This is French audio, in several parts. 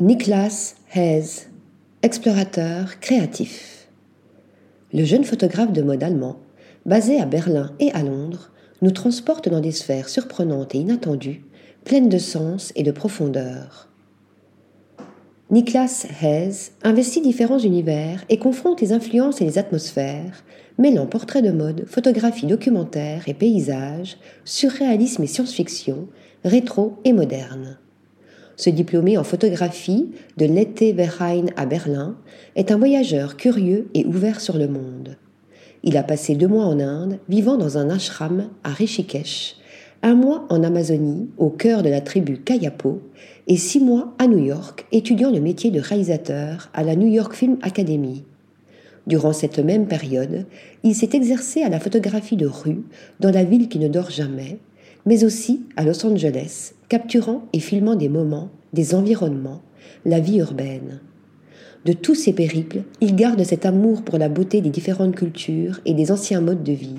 Niklas Hayes, explorateur créatif. Le jeune photographe de mode allemand, basé à Berlin et à Londres, nous transporte dans des sphères surprenantes et inattendues, pleines de sens et de profondeur. Niklas Hayes investit différents univers et confronte les influences et les atmosphères, mêlant portraits de mode, photographies documentaires et paysages, surréalisme et science-fiction, rétro et moderne. Ce diplômé en photographie de l'été Verein à Berlin est un voyageur curieux et ouvert sur le monde. Il a passé deux mois en Inde, vivant dans un ashram à Rishikesh, un mois en Amazonie, au cœur de la tribu Kayapo, et six mois à New York, étudiant le métier de réalisateur à la New York Film Academy. Durant cette même période, il s'est exercé à la photographie de rue dans la ville qui ne dort jamais, mais aussi à Los Angeles, capturant et filmant des moments, des environnements, la vie urbaine. De tous ces périples, il garde cet amour pour la beauté des différentes cultures et des anciens modes de vie,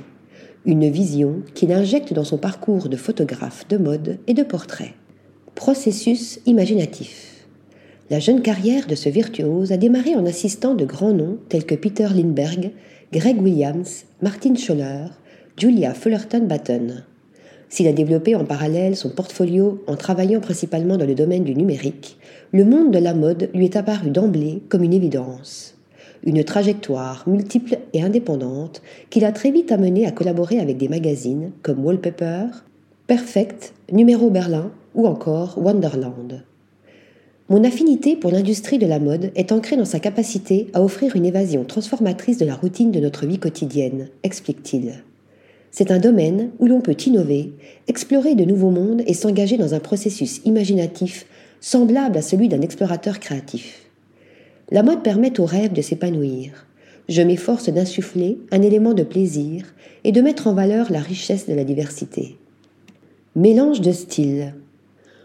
une vision qu'il injecte dans son parcours de photographe de mode et de portrait. Processus imaginatif. La jeune carrière de ce virtuose a démarré en assistant de grands noms tels que Peter Lindbergh, Greg Williams, Martin Scholler, Julia Fullerton-Batten. S'il a développé en parallèle son portfolio en travaillant principalement dans le domaine du numérique, le monde de la mode lui est apparu d'emblée comme une évidence. Une trajectoire multiple et indépendante qui l'a très vite amené à collaborer avec des magazines comme Wallpaper, Perfect, Numéro Berlin ou encore Wonderland. Mon affinité pour l'industrie de la mode est ancrée dans sa capacité à offrir une évasion transformatrice de la routine de notre vie quotidienne, explique-t-il. C'est un domaine où l'on peut innover, explorer de nouveaux mondes et s'engager dans un processus imaginatif semblable à celui d'un explorateur créatif. La mode permet au rêve de s'épanouir. Je m'efforce d'insuffler un élément de plaisir et de mettre en valeur la richesse de la diversité. Mélange de styles.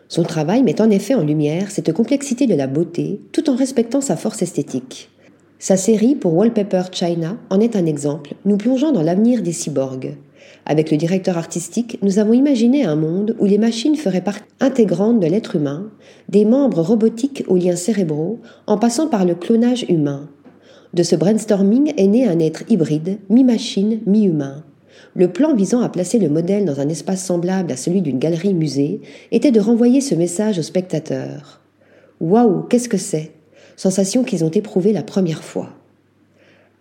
Son travail met en effet en lumière cette complexité de la beauté tout en respectant sa force esthétique. Sa série pour Wallpaper China en est un exemple, nous plongeant dans l'avenir des cyborgs. Avec le directeur artistique, nous avons imaginé un monde où les machines feraient partie intégrante de l'être humain, des membres robotiques aux liens cérébraux, en passant par le clonage humain. De ce brainstorming est né un être hybride, mi-machine, mi-humain. Le plan visant à placer le modèle dans un espace semblable à celui d'une galerie musée était de renvoyer ce message aux spectateurs. Waouh, qu'est-ce que c'est? Sensation qu'ils ont éprouvée la première fois.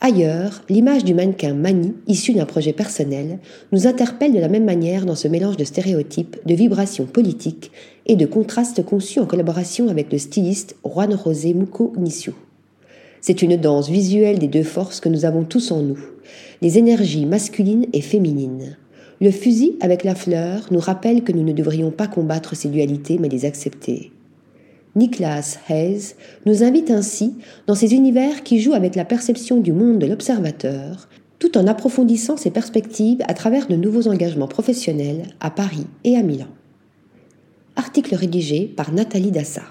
Ailleurs, l'image du mannequin Mani, issue d'un projet personnel, nous interpelle de la même manière dans ce mélange de stéréotypes, de vibrations politiques et de contrastes conçus en collaboration avec le styliste Juan José Muco Niciu. C'est une danse visuelle des deux forces que nous avons tous en nous, les énergies masculines et féminines. Le fusil avec la fleur nous rappelle que nous ne devrions pas combattre ces dualités mais les accepter. Niklas Hayes nous invite ainsi dans ces univers qui jouent avec la perception du monde de l'observateur, tout en approfondissant ses perspectives à travers de nouveaux engagements professionnels à Paris et à Milan. Article rédigé par Nathalie Dassa.